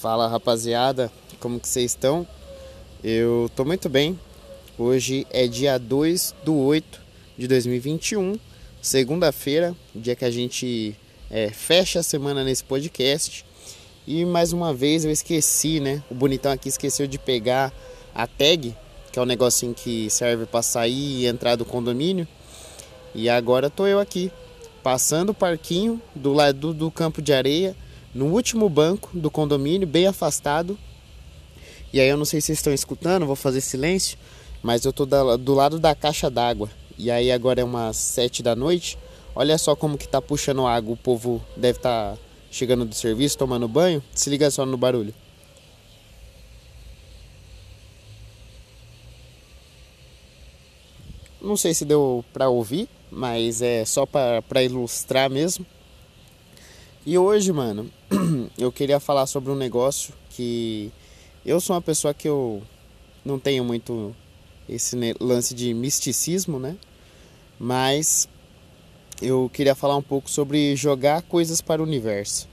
Fala rapaziada, como que vocês estão? Eu tô muito bem. Hoje é dia 2 do 8 de 2021, segunda-feira, dia que a gente é, fecha a semana nesse podcast. E mais uma vez eu esqueci, né? O bonitão aqui esqueceu de pegar a tag, que é o um negocinho que serve para sair e entrar do condomínio. E agora tô eu aqui, passando o parquinho do lado do campo de areia no último banco do condomínio, bem afastado. E aí eu não sei se vocês estão escutando, vou fazer silêncio, mas eu tô do lado da caixa d'água. E aí agora é umas sete da noite. Olha só como que tá puxando água. O povo deve estar tá chegando do serviço, tomando banho. Se liga só no barulho. Não sei se deu para ouvir, mas é só para ilustrar mesmo. E hoje, mano, eu queria falar sobre um negócio que eu sou uma pessoa que eu não tenho muito esse lance de misticismo, né? Mas eu queria falar um pouco sobre jogar coisas para o universo.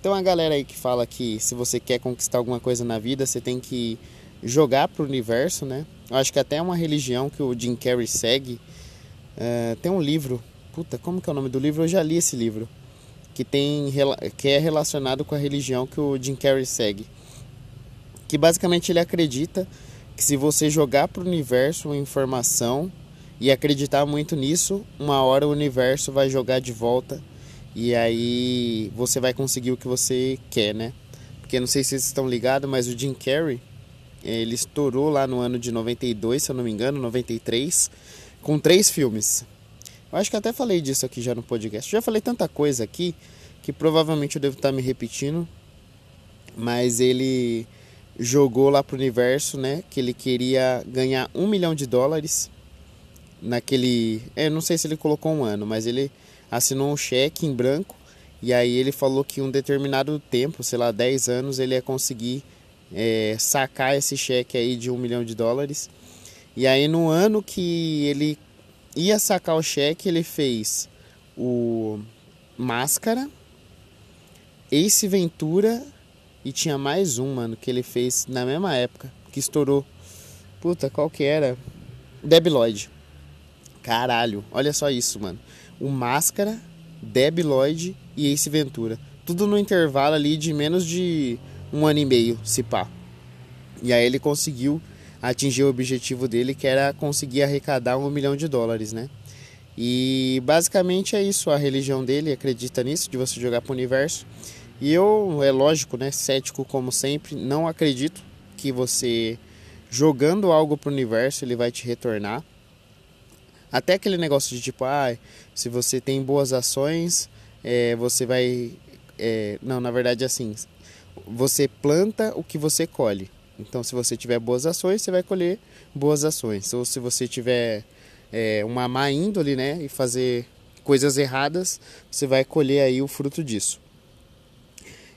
Então a galera aí que fala que se você quer conquistar alguma coisa na vida, você tem que jogar para o universo, né? Eu acho que até é uma religião que o Jim Carrey segue. Uh, tem um livro, puta, como que é o nome do livro? Eu já li esse livro que tem que é relacionado com a religião que o Jim Carrey segue. Que basicamente ele acredita que se você jogar para o universo uma informação e acreditar muito nisso, uma hora o universo vai jogar de volta e aí você vai conseguir o que você quer, né? Porque não sei se vocês estão ligados, mas o Jim Carrey, ele estourou lá no ano de 92, se eu não me engano, 93, com três filmes. Eu acho que até falei disso aqui já no podcast. Já falei tanta coisa aqui que provavelmente eu devo estar me repetindo. Mas ele jogou lá pro universo, né? Que ele queria ganhar um milhão de dólares naquele. É, não sei se ele colocou um ano, mas ele assinou um cheque em branco. E aí ele falou que um determinado tempo, sei lá, 10 anos, ele ia conseguir é, sacar esse cheque aí de um milhão de dólares. E aí no ano que ele ia sacar o cheque, ele fez o Máscara, Ace Ventura e tinha mais um, mano, que ele fez na mesma época, que estourou. Puta, qual que era? Deb Lloyd. Caralho, olha só isso, mano. O Máscara, Deb Lloyd e Ace Ventura. Tudo no intervalo ali de menos de um ano e meio, se pá. E aí ele conseguiu atingir o objetivo dele, que era conseguir arrecadar um milhão de dólares, né? E basicamente é isso, a religião dele acredita nisso, de você jogar para o universo. E eu, é lógico, né, cético como sempre, não acredito que você jogando algo para o universo ele vai te retornar. Até aquele negócio de tipo, ah, se você tem boas ações, é, você vai. É, não, na verdade assim, você planta o que você colhe. Então, se você tiver boas ações, você vai colher boas ações. Ou se você tiver é, uma má índole, né, e fazer coisas erradas, você vai colher aí o fruto disso.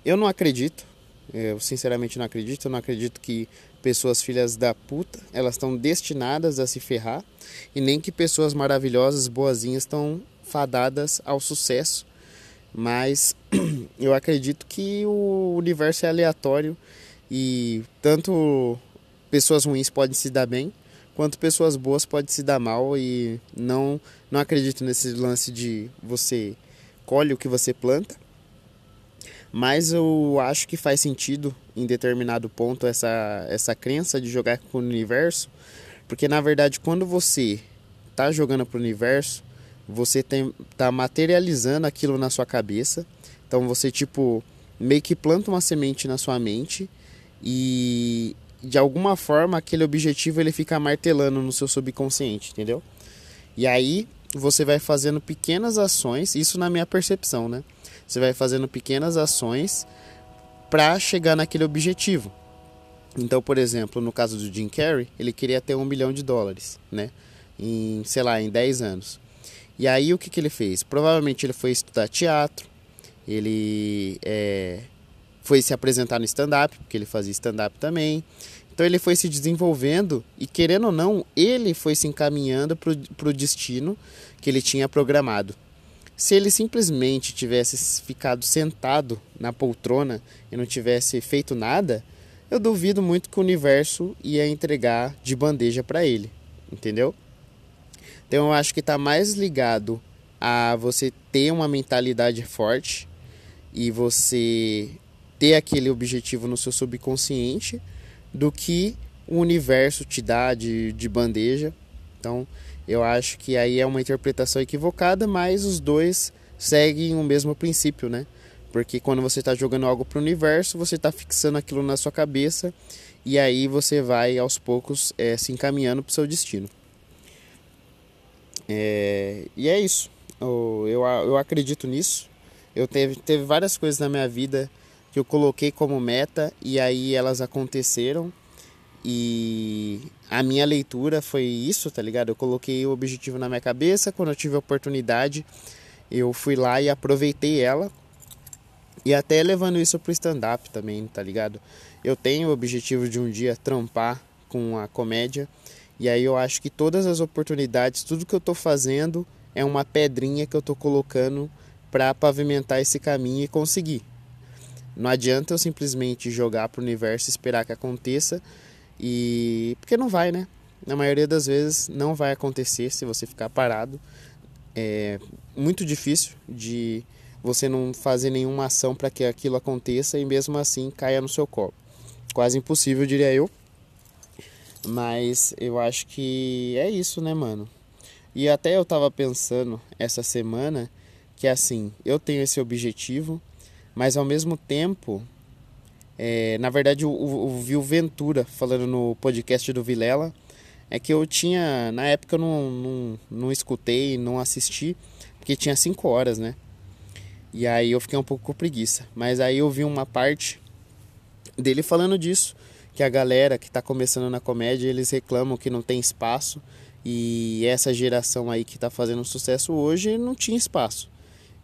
Eu não acredito, eu sinceramente não acredito, eu não acredito que pessoas filhas da puta, elas estão destinadas a se ferrar, e nem que pessoas maravilhosas, boazinhas estão fadadas ao sucesso. Mas eu acredito que o universo é aleatório e tanto pessoas ruins podem se dar bem, quanto pessoas boas podem se dar mal e não não acredito nesse lance de você colhe o que você planta. Mas eu acho que faz sentido em determinado ponto essa essa crença de jogar com o universo, porque na verdade quando você está jogando para o universo, você tem tá materializando aquilo na sua cabeça. Então você tipo meio que planta uma semente na sua mente e de alguma forma aquele objetivo ele fica martelando no seu subconsciente, entendeu? E aí você vai fazendo pequenas ações, isso na minha percepção, né? Você vai fazendo pequenas ações para chegar naquele objetivo. Então, por exemplo, no caso do Jim Carrey, ele queria ter um milhão de dólares, né? Em, sei lá, em 10 anos. E aí o que, que ele fez? Provavelmente ele foi estudar teatro, ele é, foi se apresentar no stand-up, porque ele fazia stand-up também. Então ele foi se desenvolvendo e, querendo ou não, ele foi se encaminhando para o destino que ele tinha programado. Se ele simplesmente tivesse ficado sentado na poltrona e não tivesse feito nada, eu duvido muito que o universo ia entregar de bandeja para ele, entendeu? Então eu acho que está mais ligado a você ter uma mentalidade forte e você ter aquele objetivo no seu subconsciente do que o universo te dá de, de bandeja. Então, eu acho que aí é uma interpretação equivocada, mas os dois seguem o mesmo princípio, né? Porque quando você está jogando algo para o universo, você está fixando aquilo na sua cabeça e aí você vai aos poucos é, se encaminhando para o seu destino. É, e é isso. Eu, eu, eu acredito nisso. Eu teve, teve várias coisas na minha vida que eu coloquei como meta e aí elas aconteceram. E a minha leitura foi isso, tá ligado? Eu coloquei o objetivo na minha cabeça, quando eu tive a oportunidade, eu fui lá e aproveitei ela. E até levando isso pro stand-up também, tá ligado? Eu tenho o objetivo de um dia trampar com a comédia. E aí eu acho que todas as oportunidades, tudo que eu tô fazendo é uma pedrinha que eu tô colocando para pavimentar esse caminho e conseguir. Não adianta eu simplesmente jogar pro universo e esperar que aconteça e porque não vai, né? Na maioria das vezes não vai acontecer se você ficar parado. É muito difícil de você não fazer nenhuma ação para que aquilo aconteça e mesmo assim caia no seu colo. Quase impossível, diria eu. Mas eu acho que é isso, né, mano? E até eu tava pensando essa semana que assim, eu tenho esse objetivo, mas ao mesmo tempo, é, na verdade, o, o, o Ventura falando no podcast do Vilela, é que eu tinha, na época eu não, não, não escutei, não assisti, porque tinha 5 horas, né? E aí eu fiquei um pouco com preguiça. Mas aí eu vi uma parte dele falando disso, que a galera que está começando na comédia, eles reclamam que não tem espaço, e essa geração aí que está fazendo sucesso hoje não tinha espaço.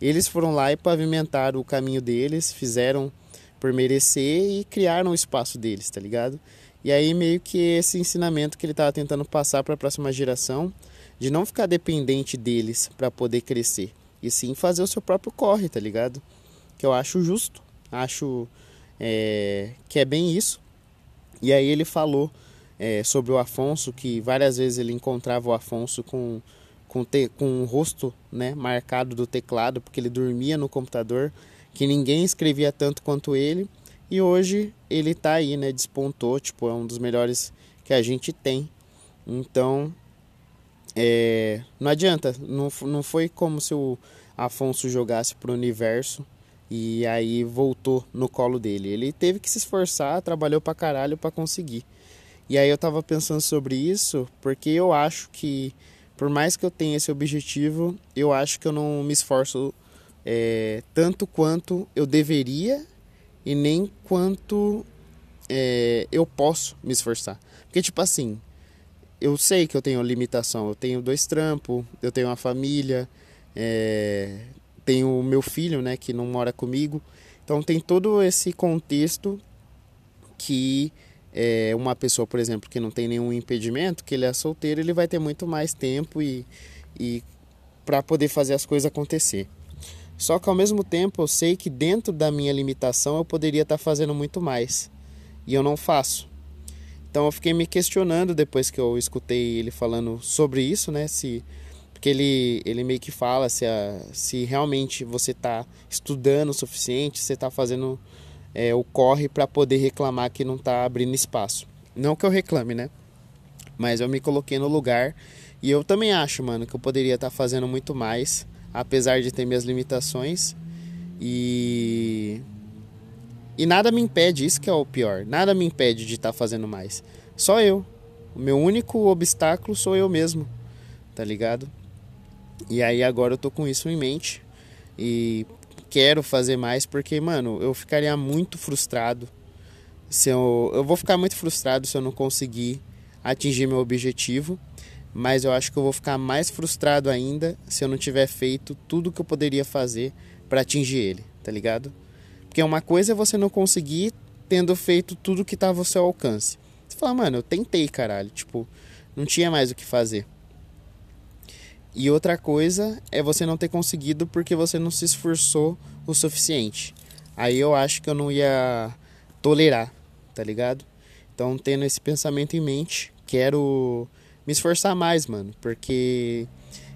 Eles foram lá e pavimentaram o caminho deles, fizeram por merecer e criaram o espaço deles, tá ligado? E aí meio que esse ensinamento que ele estava tentando passar para a próxima geração, de não ficar dependente deles para poder crescer, e sim fazer o seu próprio corre, tá ligado? Que eu acho justo, acho é, que é bem isso. E aí ele falou é, sobre o Afonso, que várias vezes ele encontrava o Afonso com com, te, com o rosto né, marcado do teclado, porque ele dormia no computador, que ninguém escrevia tanto quanto ele. E hoje ele está aí, né? Despontou, tipo, é um dos melhores que a gente tem. Então, é, não adianta, não, não foi como se o Afonso jogasse pro universo e aí voltou no colo dele. Ele teve que se esforçar, trabalhou pra caralho pra conseguir. E aí eu tava pensando sobre isso, porque eu acho que por mais que eu tenha esse objetivo, eu acho que eu não me esforço é, tanto quanto eu deveria e nem quanto é, eu posso me esforçar. Porque, tipo assim, eu sei que eu tenho limitação. Eu tenho dois trampos, eu tenho uma família, é, tenho o meu filho, né, que não mora comigo. Então, tem todo esse contexto que é, uma pessoa, por exemplo, que não tem nenhum impedimento, que ele é solteiro, ele vai ter muito mais tempo e, e para poder fazer as coisas acontecer. Só que ao mesmo tempo eu sei que dentro da minha limitação eu poderia estar tá fazendo muito mais e eu não faço. Então eu fiquei me questionando depois que eu escutei ele falando sobre isso, né? Se porque ele, ele meio que fala se, a, se realmente você está estudando o suficiente, você está fazendo é, o corre para poder reclamar que não está abrindo espaço. Não que eu reclame, né? Mas eu me coloquei no lugar e eu também acho, mano, que eu poderia estar tá fazendo muito mais, apesar de ter minhas limitações. E e nada me impede, isso que é o pior. Nada me impede de estar tá fazendo mais. Só eu. O meu único obstáculo sou eu mesmo. Tá ligado? E aí agora eu tô com isso em mente. E quero fazer mais porque, mano, eu ficaria muito frustrado se eu eu vou ficar muito frustrado se eu não conseguir atingir meu objetivo, mas eu acho que eu vou ficar mais frustrado ainda se eu não tiver feito tudo que eu poderia fazer para atingir ele, tá ligado? Porque uma coisa é você não conseguir tendo feito tudo que estava ao seu alcance. Você fala, mano, eu tentei, caralho, tipo, não tinha mais o que fazer. E outra coisa é você não ter conseguido porque você não se esforçou o suficiente. Aí eu acho que eu não ia tolerar, tá ligado? Então, tendo esse pensamento em mente, quero me esforçar mais, mano, porque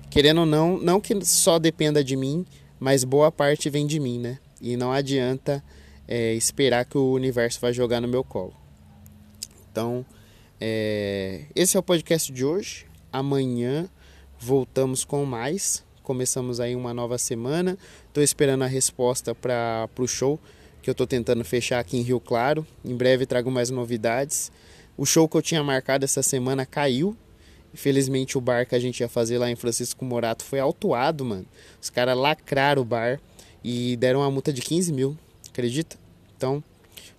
querendo ou não, não que só dependa de mim, mas boa parte vem de mim, né? E não adianta é, esperar que o universo vai jogar no meu colo. Então, é, esse é o podcast de hoje. Amanhã voltamos com mais. Começamos aí uma nova semana. Estou esperando a resposta para o show que eu estou tentando fechar aqui em Rio Claro. Em breve trago mais novidades. O show que eu tinha marcado essa semana caiu. Infelizmente o bar que a gente ia fazer lá em Francisco Morato foi autuado, mano. Os caras lacraram o bar e deram uma multa de 15 mil. Acredita? Então,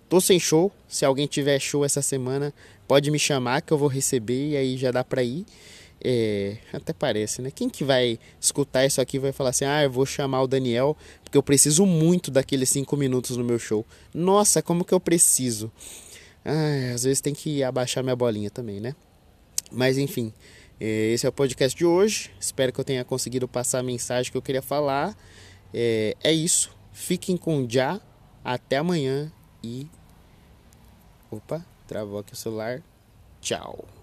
tô sem show. Se alguém tiver show essa semana, pode me chamar que eu vou receber e aí já dá pra ir. É, até parece, né? Quem que vai escutar isso aqui vai falar assim: ah, eu vou chamar o Daniel porque eu preciso muito daqueles cinco minutos no meu show. Nossa, como que eu preciso? Ah, às vezes tem que abaixar minha bolinha também, né? Mas enfim, é, esse é o podcast de hoje. Espero que eu tenha conseguido passar a mensagem que eu queria falar. É, é isso. Fiquem com já. Até amanhã e. Opa, travou aqui o celular. Tchau.